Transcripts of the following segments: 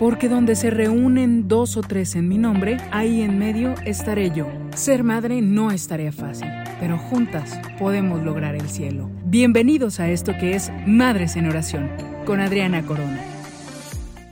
porque donde se reúnen dos o tres en mi nombre, ahí en medio estaré yo. Ser madre no es tarea fácil, pero juntas podemos lograr el cielo. Bienvenidos a esto que es Madres en Oración, con Adriana Corona.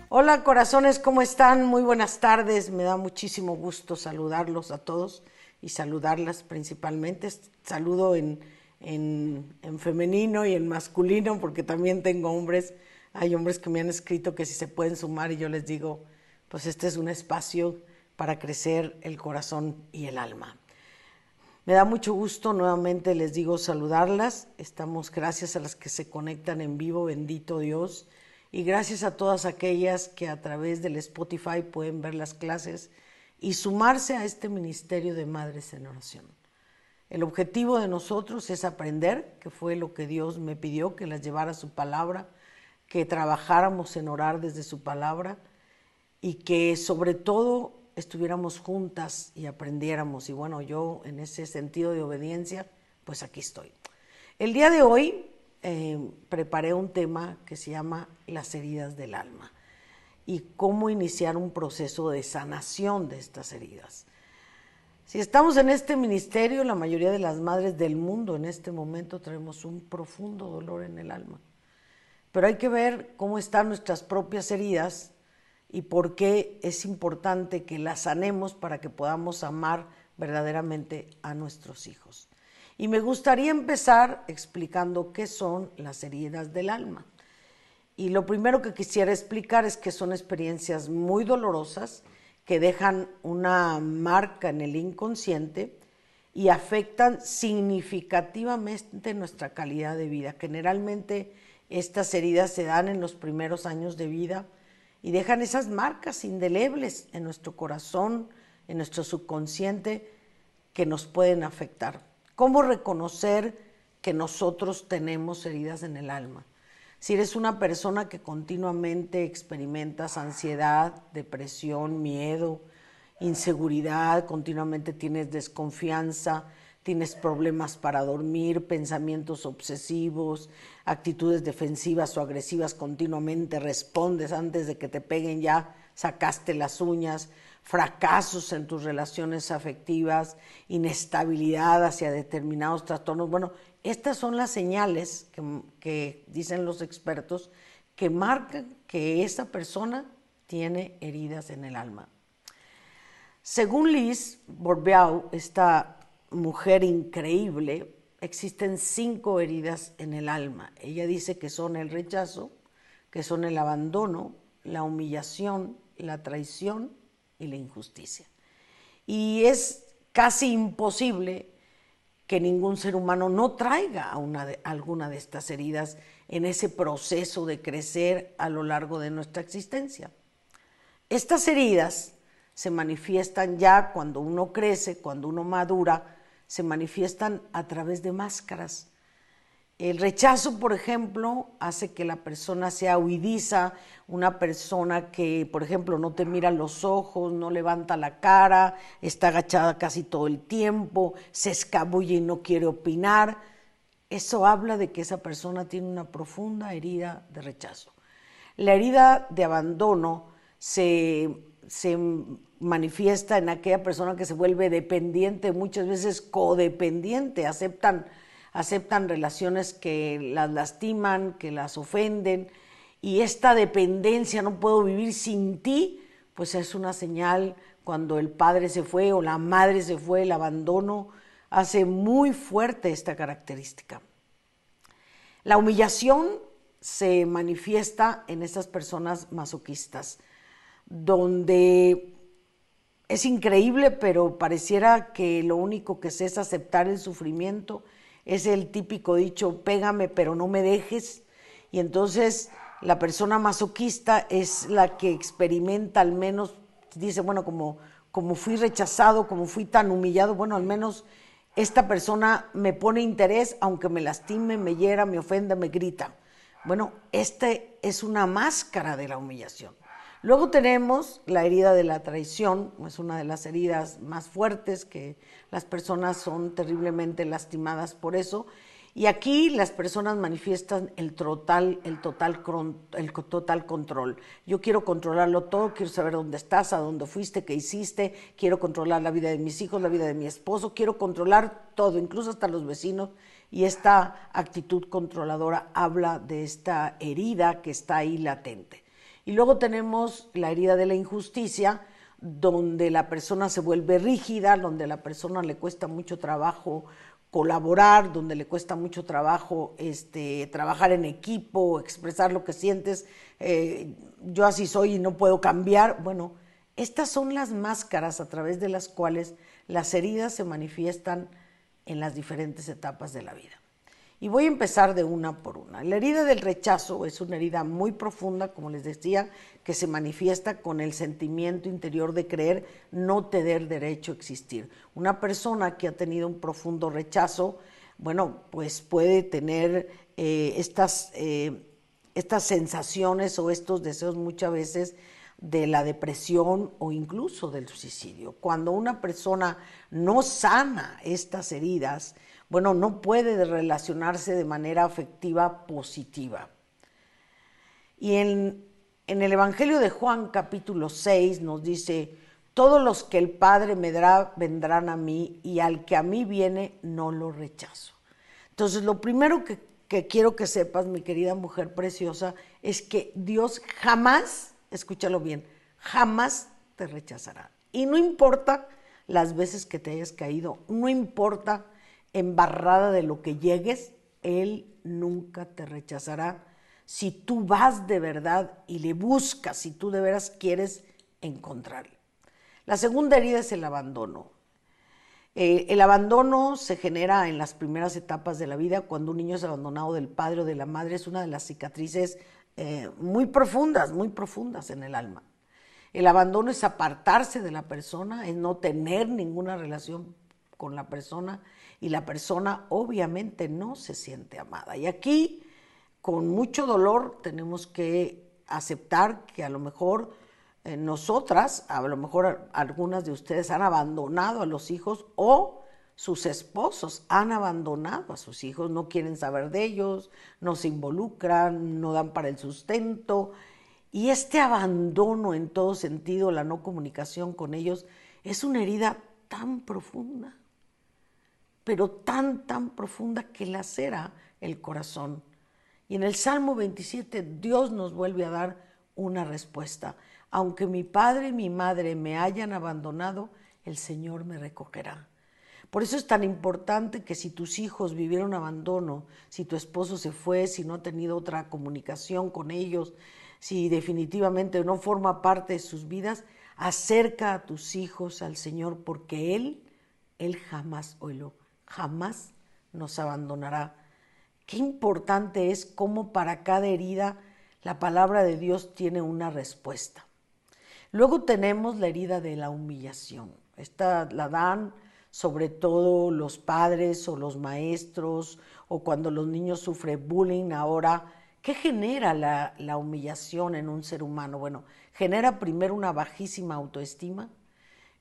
Hola corazones, ¿cómo están? Muy buenas tardes, me da muchísimo gusto saludarlos a todos y saludarlas principalmente. Saludo en, en, en femenino y en masculino porque también tengo hombres hay hombres que me han escrito que si se pueden sumar y yo les digo, pues este es un espacio para crecer el corazón y el alma. Me da mucho gusto nuevamente, les digo, saludarlas. Estamos gracias a las que se conectan en vivo, bendito Dios. Y gracias a todas aquellas que a través del Spotify pueden ver las clases y sumarse a este ministerio de Madres en Oración. El objetivo de nosotros es aprender, que fue lo que Dios me pidió, que las llevara su palabra que trabajáramos en orar desde su palabra y que sobre todo estuviéramos juntas y aprendiéramos. Y bueno, yo en ese sentido de obediencia, pues aquí estoy. El día de hoy eh, preparé un tema que se llama las heridas del alma y cómo iniciar un proceso de sanación de estas heridas. Si estamos en este ministerio, la mayoría de las madres del mundo en este momento tenemos un profundo dolor en el alma pero hay que ver cómo están nuestras propias heridas y por qué es importante que las sanemos para que podamos amar verdaderamente a nuestros hijos. Y me gustaría empezar explicando qué son las heridas del alma. Y lo primero que quisiera explicar es que son experiencias muy dolorosas que dejan una marca en el inconsciente y afectan significativamente nuestra calidad de vida. Generalmente estas heridas se dan en los primeros años de vida y dejan esas marcas indelebles en nuestro corazón, en nuestro subconsciente, que nos pueden afectar. ¿Cómo reconocer que nosotros tenemos heridas en el alma? Si eres una persona que continuamente experimentas ansiedad, depresión, miedo, inseguridad, continuamente tienes desconfianza, tienes problemas para dormir, pensamientos obsesivos, actitudes defensivas o agresivas continuamente, respondes antes de que te peguen ya, sacaste las uñas, fracasos en tus relaciones afectivas, inestabilidad hacia determinados trastornos. Bueno, estas son las señales que, dicen los expertos que marcan que esa persona tiene heridas en el alma. Según Liz Borbeau, esta mujer increíble, existen cinco heridas en el alma. Ella dice que son el rechazo, que son el abandono, la humillación, la traición y la injusticia. Y es casi imposible que ningún ser humano no traiga alguna de estas heridas en ese proceso de crecer a lo largo de nuestra existencia. Estas heridas se manifiestan ya cuando uno crece, cuando uno madura, se manifiestan a través de máscaras. El rechazo, por ejemplo, hace que la persona sea huidiza, una persona que, por ejemplo, no te mira los ojos, no levanta la cara, está agachada casi todo el tiempo, se escabulle y no quiere opinar. Eso habla de que esa persona tiene una profunda herida de rechazo. La herida de abandono se, se manifiesta en aquella persona que se vuelve dependiente, muchas veces codependiente, aceptan, aceptan relaciones que las lastiman, que las ofenden, y esta dependencia, no puedo vivir sin ti, pues es una señal cuando el padre se fue o la madre se fue, el abandono hace muy fuerte esta característica. La humillación se manifiesta en estas personas masoquistas, donde es increíble, pero pareciera que lo único que sé es aceptar el sufrimiento. Es el típico dicho, pégame pero no me dejes. Y entonces la persona masoquista es la que experimenta al menos, dice, bueno, como, como fui rechazado, como fui tan humillado, bueno, al menos esta persona me pone interés, aunque me lastime, me hiera, me ofenda, me grita. Bueno, esta es una máscara de la humillación. Luego tenemos la herida de la traición, es una de las heridas más fuertes que las personas son terriblemente lastimadas por eso. Y aquí las personas manifiestan el total, control. Yo quiero controlarlo todo, quiero saber dónde estás, a dónde fuiste, qué hiciste, quiero controlar la vida de mis hijos, la vida de mi esposo, quiero controlar todo, incluso hasta los vecinos. Y esta actitud controladora habla de esta herida que está ahí latente. Y luego tenemos la herida de la injusticia, donde la persona se vuelve rígida, donde la persona le cuesta mucho trabajo colaborar, donde le cuesta mucho trabajo este, trabajar en equipo, expresar lo que sientes, eh, yo así soy y no puedo cambiar. Bueno, estas son las máscaras a través de las cuales las heridas se manifiestan en las diferentes etapas de la vida. Y voy a empezar de una por una. La herida del rechazo es una herida muy profunda, como les decía, que se manifiesta con el sentimiento interior de creer no tener derecho a existir. Una persona que ha tenido un profundo rechazo, bueno, pues puede tener eh, estas, eh, estas sensaciones o estos deseos muchas veces de la depresión o incluso del suicidio. Cuando una persona no sana estas heridas, bueno, no puede relacionarse de manera afectiva positiva. Y en, el Evangelio de Juan capítulo 6 nos dice, todos los que el Padre me dará vendrán a mí y al que a mí viene no lo rechazo. Entonces, lo primero que, que quiero que sepas, mi querida mujer preciosa, es que Dios jamás, escúchalo bien, jamás te rechazará. Y no importa las veces que te hayas caído, no importa embarrada de lo que llegues, Él nunca te rechazará si tú vas de verdad y le buscas, si tú de veras quieres encontrarle. La segunda herida es el abandono. Eh, el abandono se genera en las primeras etapas de la vida, cuando un niño es abandonado del padre o de la madre, es una de las cicatrices eh, muy profundas, muy profundas en el alma. El abandono es apartarse de la persona, es no tener ninguna relación con la persona, y la persona obviamente no se siente amada. Y aquí, con mucho dolor, tenemos que aceptar que a lo mejor eh, nosotras, a lo mejor algunas de ustedes han abandonado a los hijos o sus esposos han abandonado a sus hijos, no quieren saber de ellos, no se involucran, no dan para el sustento. Y este abandono en todo sentido, la no comunicación con ellos, es una herida tan profunda pero tan, tan profunda que lacera el corazón. Y en el Salmo 27 Dios nos vuelve a dar una respuesta. Aunque mi padre y mi madre me hayan abandonado, el Señor me recogerá. Por eso es tan importante que si tus hijos vivieron abandono, si tu esposo se fue, si no ha tenido otra comunicación con ellos, si definitivamente no forma parte de sus vidas, acerca a tus hijos al Señor porque Él, Él jamás oílo jamás nos abandonará. Qué importante es cómo para cada herida la palabra de Dios tiene una respuesta. Luego tenemos la herida de la humillación. Esta la dan sobre todo los padres o los maestros o cuando los niños sufren bullying ahora. ¿Qué genera la, la humillación en un ser humano? Bueno, genera primero una bajísima autoestima,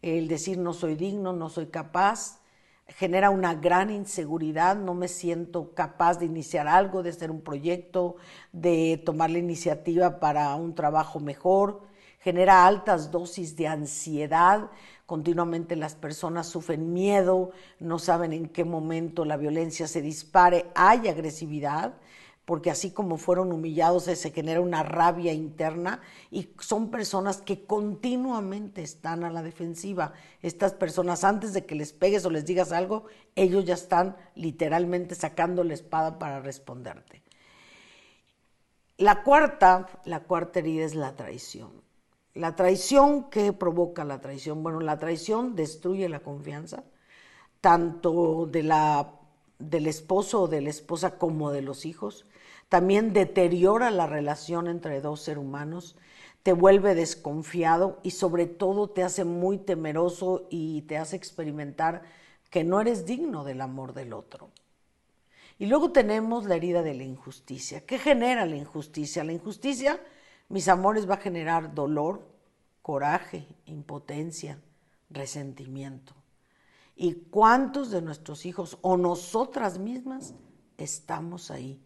el decir no soy digno, no soy capaz, genera una gran inseguridad, no me siento capaz de iniciar algo, de hacer un proyecto, de tomar la iniciativa para un trabajo mejor, genera altas dosis de ansiedad, continuamente las personas sufren miedo, no saben en qué momento la violencia se dispare, hay agresividad, porque así como fueron humillados se genera una rabia interna y son personas que continuamente están a la defensiva. Estas personas antes de que les pegues o les digas algo, ellos ya están literalmente sacando la espada para responderte. La cuarta, la cuarta herida es la traición. La traición, ¿qué provoca la traición? Bueno, la traición destruye la confianza, tanto de la, del esposo o de la esposa como de los hijos también deteriora la relación entre dos seres humanos, te vuelve desconfiado y sobre todo te hace muy temeroso y te hace experimentar que no eres digno del amor del otro. Y luego tenemos la herida de la injusticia. ¿Qué genera la injusticia? La injusticia, mis amores, va a generar dolor, coraje, impotencia, resentimiento. ¿Y cuántos de nuestros hijos o nosotras mismas estamos ahí,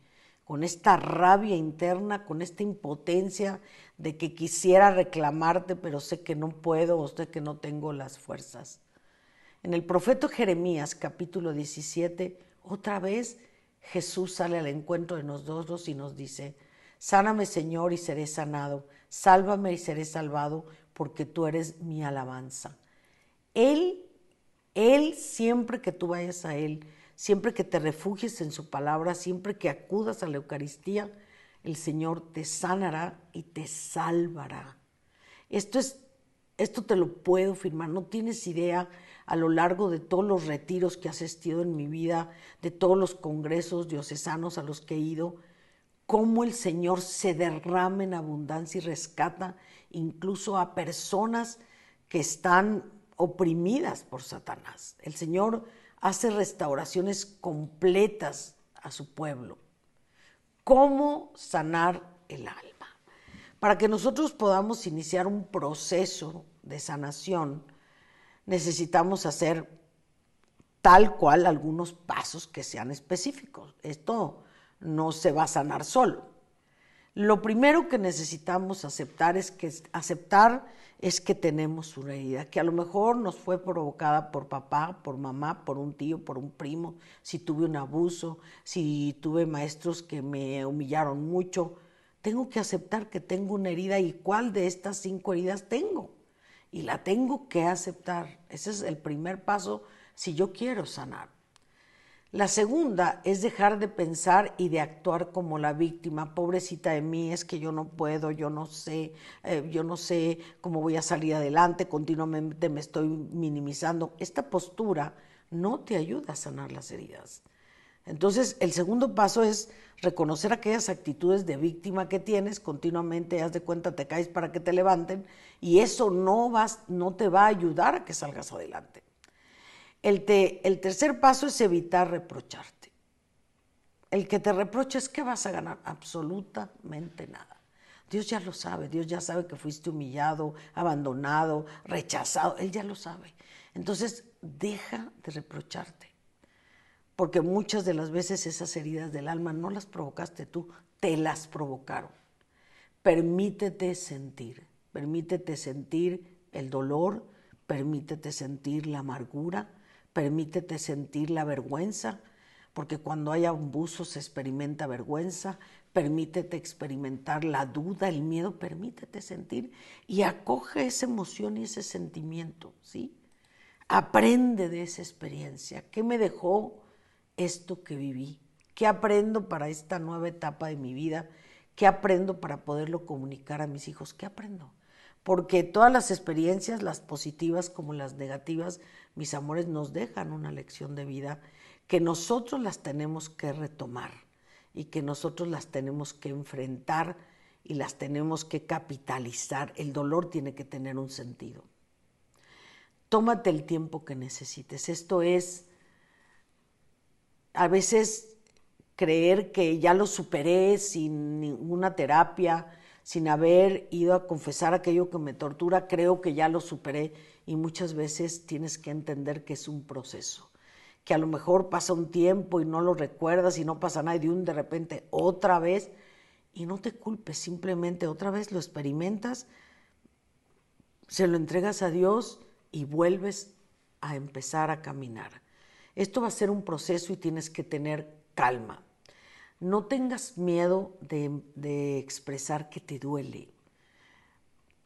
con esta rabia interna, con esta impotencia de que quisiera reclamarte, pero sé que no puedo o sé que no tengo las fuerzas. En el profeta Jeremías capítulo 17, otra vez Jesús sale al encuentro de nosotros y nos dice, Sáname Señor y seré sanado, sálvame y seré salvado, porque tú eres mi alabanza. Él, Él, siempre que tú vayas a Él, siempre que te refugies en su palabra, siempre que acudas a la Eucaristía, el Señor te sanará y te salvará. Esto es, esto te lo puedo firmar, no tienes idea a lo largo de todos los retiros que has asistido en mi vida, de todos los congresos diocesanos a los que he ido, cómo el Señor se derrama en abundancia y rescata incluso a personas que están oprimidas por Satanás. El Señor hace restauraciones completas a su pueblo. ¿Cómo sanar el alma? Para que nosotros podamos iniciar un proceso de sanación, necesitamos hacer tal cual algunos pasos que sean específicos. Esto no se va a sanar solo. Lo primero que necesitamos aceptar es que aceptar es que tenemos una herida, que a lo mejor nos fue provocada por papá, por mamá, por un tío, por un primo, si tuve un abuso, si tuve maestros que me humillaron mucho. Tengo que aceptar que tengo una herida y cuál de estas cinco heridas tengo. Y la tengo que aceptar. Ese es el primer paso si yo quiero sanar. La segunda es dejar de pensar y de actuar como la víctima. Pobrecita de mí, es que yo no puedo, yo no sé, eh, yo no sé cómo voy a salir adelante, continuamente me estoy minimizando. Esta postura no te ayuda a sanar las heridas. Entonces, el segundo paso es reconocer aquellas actitudes de víctima que tienes, continuamente haz de cuenta, te caes para que te levanten, y eso no, vas, no te va a ayudar a que salgas adelante. El, el tercer paso es evitar reprocharte. El que te reproches, ¿qué vas a ganar? Absolutamente nada. Dios ya lo sabe, Dios ya sabe que fuiste humillado, abandonado, rechazado, Él ya lo sabe. Entonces, deja de reprocharte, porque muchas de las veces esas heridas del alma no las provocaste tú, te las provocaron. Permítete sentir, permítete sentir el dolor, permítete sentir la amargura, permítete sentir la vergüenza, porque cuando hay abuso se experimenta vergüenza, permítete experimentar la duda, el miedo, permítete sentir y acoge esa emoción y ese sentimiento, ¿sí? Aprende de esa experiencia. ¿Qué me dejó esto que viví? ¿Qué aprendo para esta nueva etapa de mi vida? ¿Qué aprendo para poderlo comunicar a mis hijos? ¿Qué aprendo? Porque todas las experiencias, las positivas como las negativas, mis amores, nos dejan una lección de vida que nosotros las tenemos que retomar y que nosotros las tenemos que enfrentar y las tenemos que capitalizar. El dolor tiene que tener un sentido. Tómate el tiempo que necesites. Esto es a veces creer que ya lo superé sin ninguna terapia, sin haber ido a confesar aquello que me tortura, creo que ya lo superé y muchas veces tienes que entender que es un proceso, que a lo mejor pasa un tiempo y no lo recuerdas y no pasa nada y de un de repente otra vez y no te culpes, simplemente otra vez lo experimentas, se lo entregas a Dios y vuelves a empezar a caminar. Esto va a ser un proceso y tienes que tener calma. No tengas miedo de, de expresar que te duele,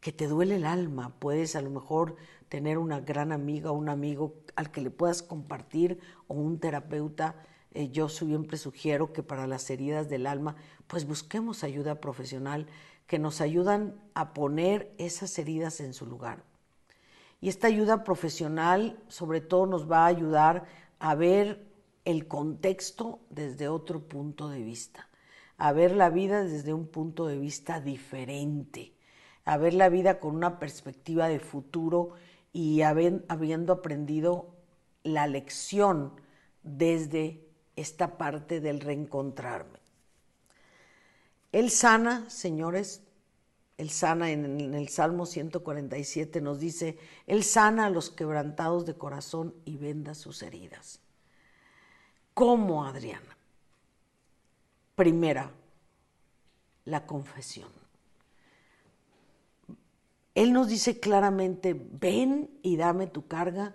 que te duele el alma. Puedes a lo mejor tener una gran amiga o un amigo al que le puedas compartir o un terapeuta. Eh, yo siempre sugiero que para las heridas del alma, pues busquemos ayuda profesional que nos ayudan a poner esas heridas en su lugar. Y esta ayuda profesional sobre todo nos va a ayudar a ver el contexto desde otro punto de vista, a ver la vida desde un punto de vista diferente, a ver la vida con una perspectiva de futuro y habiendo aprendido la lección desde esta parte del reencontrarme. Él sana, señores, Él sana en, el Salmo 147, nos dice, Él sana a los quebrantados de corazón y venda sus heridas. ¿Cómo, Adriana? Primera, la confesión. Él nos dice claramente, ven y dame tu carga,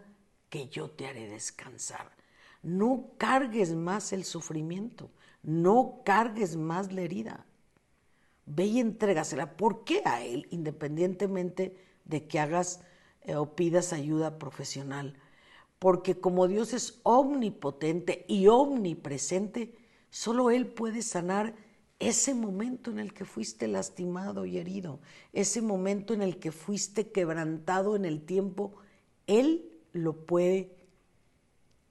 que yo te haré descansar. No cargues más el sufrimiento, no cargues más la herida. Ve y entrégasela. ¿Por qué a Él? Independientemente de que hagas eh, o pidas ayuda profesional. Porque como Dios es omnipotente y omnipresente, solo Él puede sanar ese momento en el que fuiste lastimado y herido, ese momento en el que fuiste quebrantado en el tiempo, Él lo puede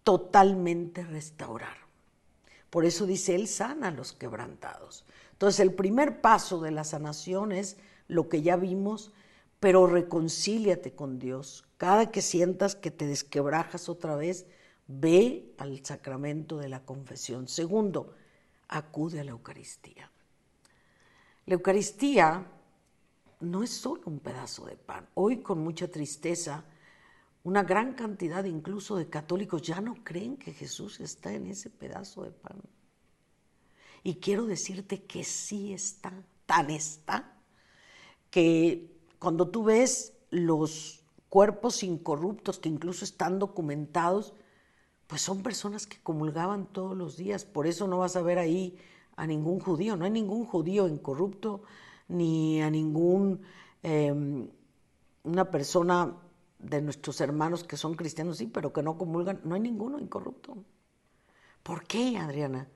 totalmente restaurar. Por eso dice, Él sana a los quebrantados. Entonces el primer paso de la sanación es lo que ya vimos, pero reconcíliate con Dios. Cada que sientas que te desquebrajas otra vez, ve al sacramento de la confesión. Segundo, acude a la Eucaristía. La Eucaristía no es solo un pedazo de pan. Hoy con mucha tristeza, una gran cantidad incluso de católicos ya no creen que Jesús está en ese pedazo de pan. Y quiero decirte que sí está, tan está, que cuando tú ves los cuerpos incorruptos que incluso están documentados, pues son personas que comulgaban todos los días. Por eso no vas a ver ahí a ningún judío. No hay ningún judío incorrupto, ni a ningún em, una persona de nuestros hermanos que son cristianos, sí, pero que no comulgan. No hay ninguno incorrupto. ¿Por qué, Adriana?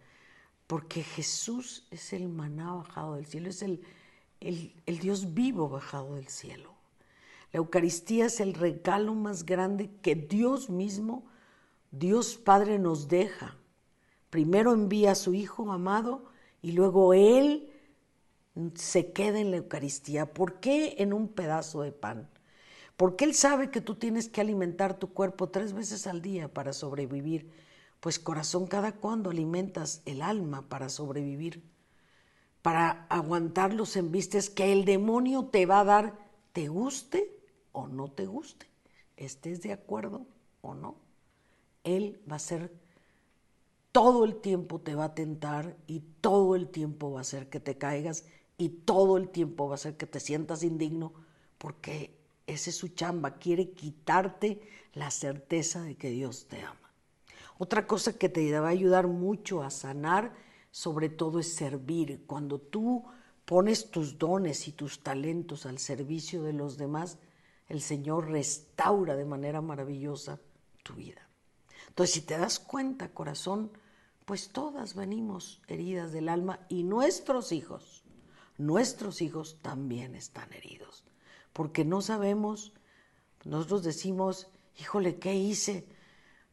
Porque Jesús es el maná bajado del cielo, es el, el Dios vivo bajado del cielo. La Eucaristía es el regalo más grande que Dios mismo Dios Padre nos deja. Primero envía a su Hijo amado y luego Él se queda en la Eucaristía. ¿Por qué en un pedazo de pan? Porque Él sabe que tú tienes que alimentar tu cuerpo tres veces al día para sobrevivir. Pues corazón, ¿cada cuándo alimentas el alma para sobrevivir? Para aguantar los embistes que el demonio te va a dar, te guste o no te guste, estés de acuerdo o no. Él va a ser, todo el tiempo te va a tentar y todo el tiempo va a hacer que te caigas y todo el tiempo va a hacer que te sientas indigno porque ese es su chamba, quiere quitarte la certeza de que Dios te ama. Otra cosa que te va a ayudar mucho a sanar, sobre todo, es servir. Cuando tú pones tus dones y tus talentos al servicio de los demás, el Señor restaura de manera maravillosa tu vida. Entonces, si te das cuenta, corazón, pues todas venimos heridas del alma y nuestros hijos, nuestros hijos también están heridos, porque no sabemos, nosotros decimos, híjole, ¿qué hice?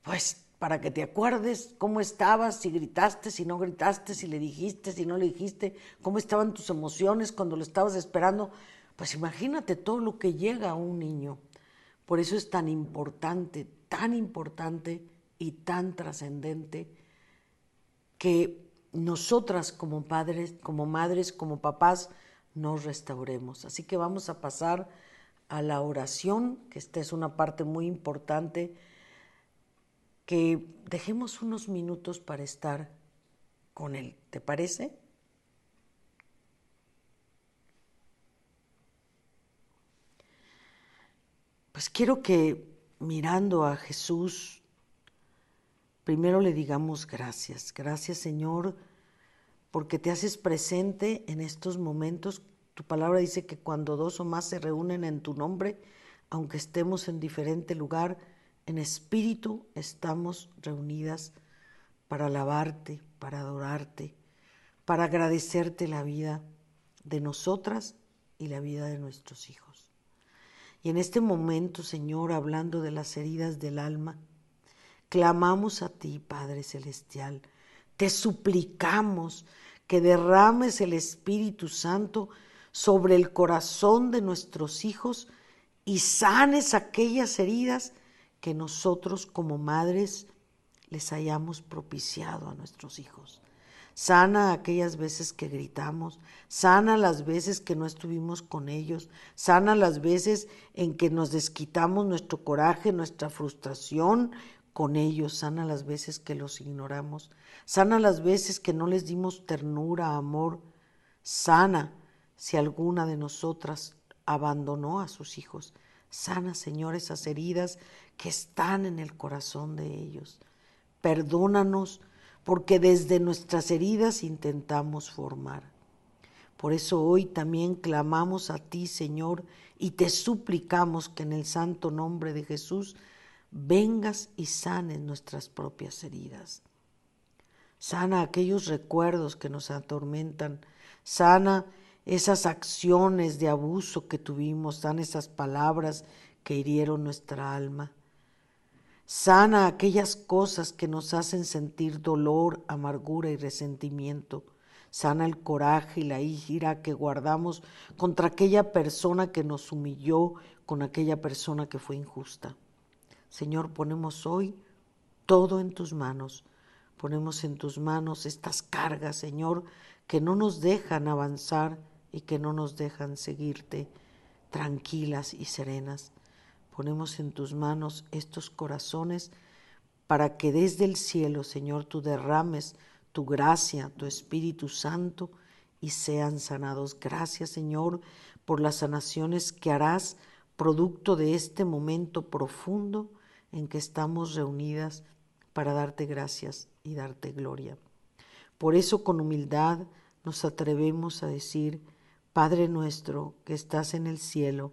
Pues para que te acuerdes cómo estabas, si gritaste, si no gritaste, si le dijiste, si no le dijiste, cómo estaban tus emociones cuando lo estabas esperando. Pues imagínate todo lo que llega a un niño. Por eso es tan importante, tan importante y tan trascendente que nosotras como padres, como madres, como papás, nos restauremos. Así que vamos a pasar a la oración, que esta es una parte muy importante, que dejemos unos minutos para estar con Él. ¿Te parece? Pues quiero que mirando a Jesús, primero le digamos gracias. Gracias Señor porque te haces presente en estos momentos. Tu palabra dice que cuando dos o más se reúnen en tu nombre, aunque estemos en diferente lugar, en espíritu estamos reunidas para alabarte, para adorarte, para agradecerte la vida de nosotras y la vida de nuestros hijos. Y en este momento, Señor, hablando de las heridas del alma, Clamamos a ti, Padre Celestial. Te suplicamos que derrames el Espíritu Santo sobre el corazón de nuestros hijos y sanes aquellas heridas que nosotros como madres les hayamos propiciado a nuestros hijos. Sana aquellas veces que gritamos, sana las veces que no estuvimos con ellos, sana las veces en que nos desquitamos nuestro coraje, nuestra frustración con ellos, sana las veces que los ignoramos, sana las veces que no les dimos ternura, amor, sana si alguna de nosotras abandonó a sus hijos. Sana, Señor, esas heridas que están en el corazón de ellos. Perdónanos porque desde nuestras heridas intentamos formar. Por eso hoy también clamamos a ti, Señor, y te suplicamos que en el santo nombre de Jesús vengas y sanes nuestras propias heridas. Sana aquellos recuerdos que nos atormentan, sana esas acciones de abuso que tuvimos, sana esas palabras que hirieron nuestra alma. Sana aquellas cosas que nos hacen sentir dolor, amargura y resentimiento. Sana el coraje y la ira que guardamos contra aquella persona que nos humilló, con aquella persona que fue injusta. Señor, ponemos hoy todo en tus manos. Ponemos en tus manos estas cargas, Señor, que no nos dejan avanzar y que no nos dejan seguirte tranquilas y serenas. Ponemos en tus manos estos corazones para que desde el cielo, Señor, tú derrames tu gracia, tu Espíritu Santo y sean sanados. Gracias, Señor, por las sanaciones que harás producto de este momento profundo en que estamos reunidas para darte gracias y darte gloria. Por eso con humildad nos atrevemos a decir, Padre nuestro que estás en el cielo,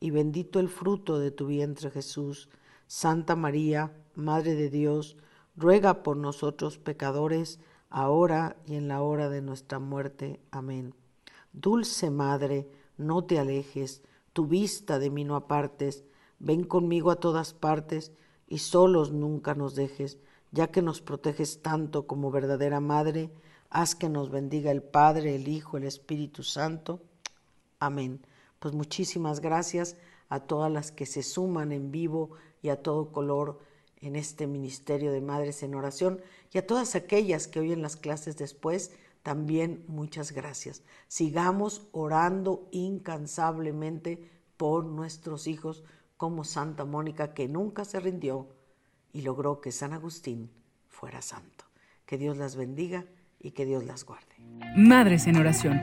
y bendito el fruto de tu vientre Jesús. Santa María, Madre de Dios, ruega por nosotros pecadores, ahora y en la hora de nuestra muerte. Amén. Dulce Madre, no te alejes, tu vista de mí no apartes, Ven conmigo a todas partes y solos nunca nos dejes, ya que nos proteges tanto como verdadera Madre, haz que nos bendiga el Padre, el Hijo, el Espíritu Santo. Amén. Pues muchísimas gracias a todas las que se suman en vivo y a todo color en este Ministerio de Madres en Oración y a todas aquellas que oyen las clases después, también muchas gracias. Sigamos orando incansablemente por nuestros hijos, como Santa Mónica que nunca se rindió y logró que San Agustín fuera santo. Que Dios las bendiga y que Dios las guarde. Madres en oración.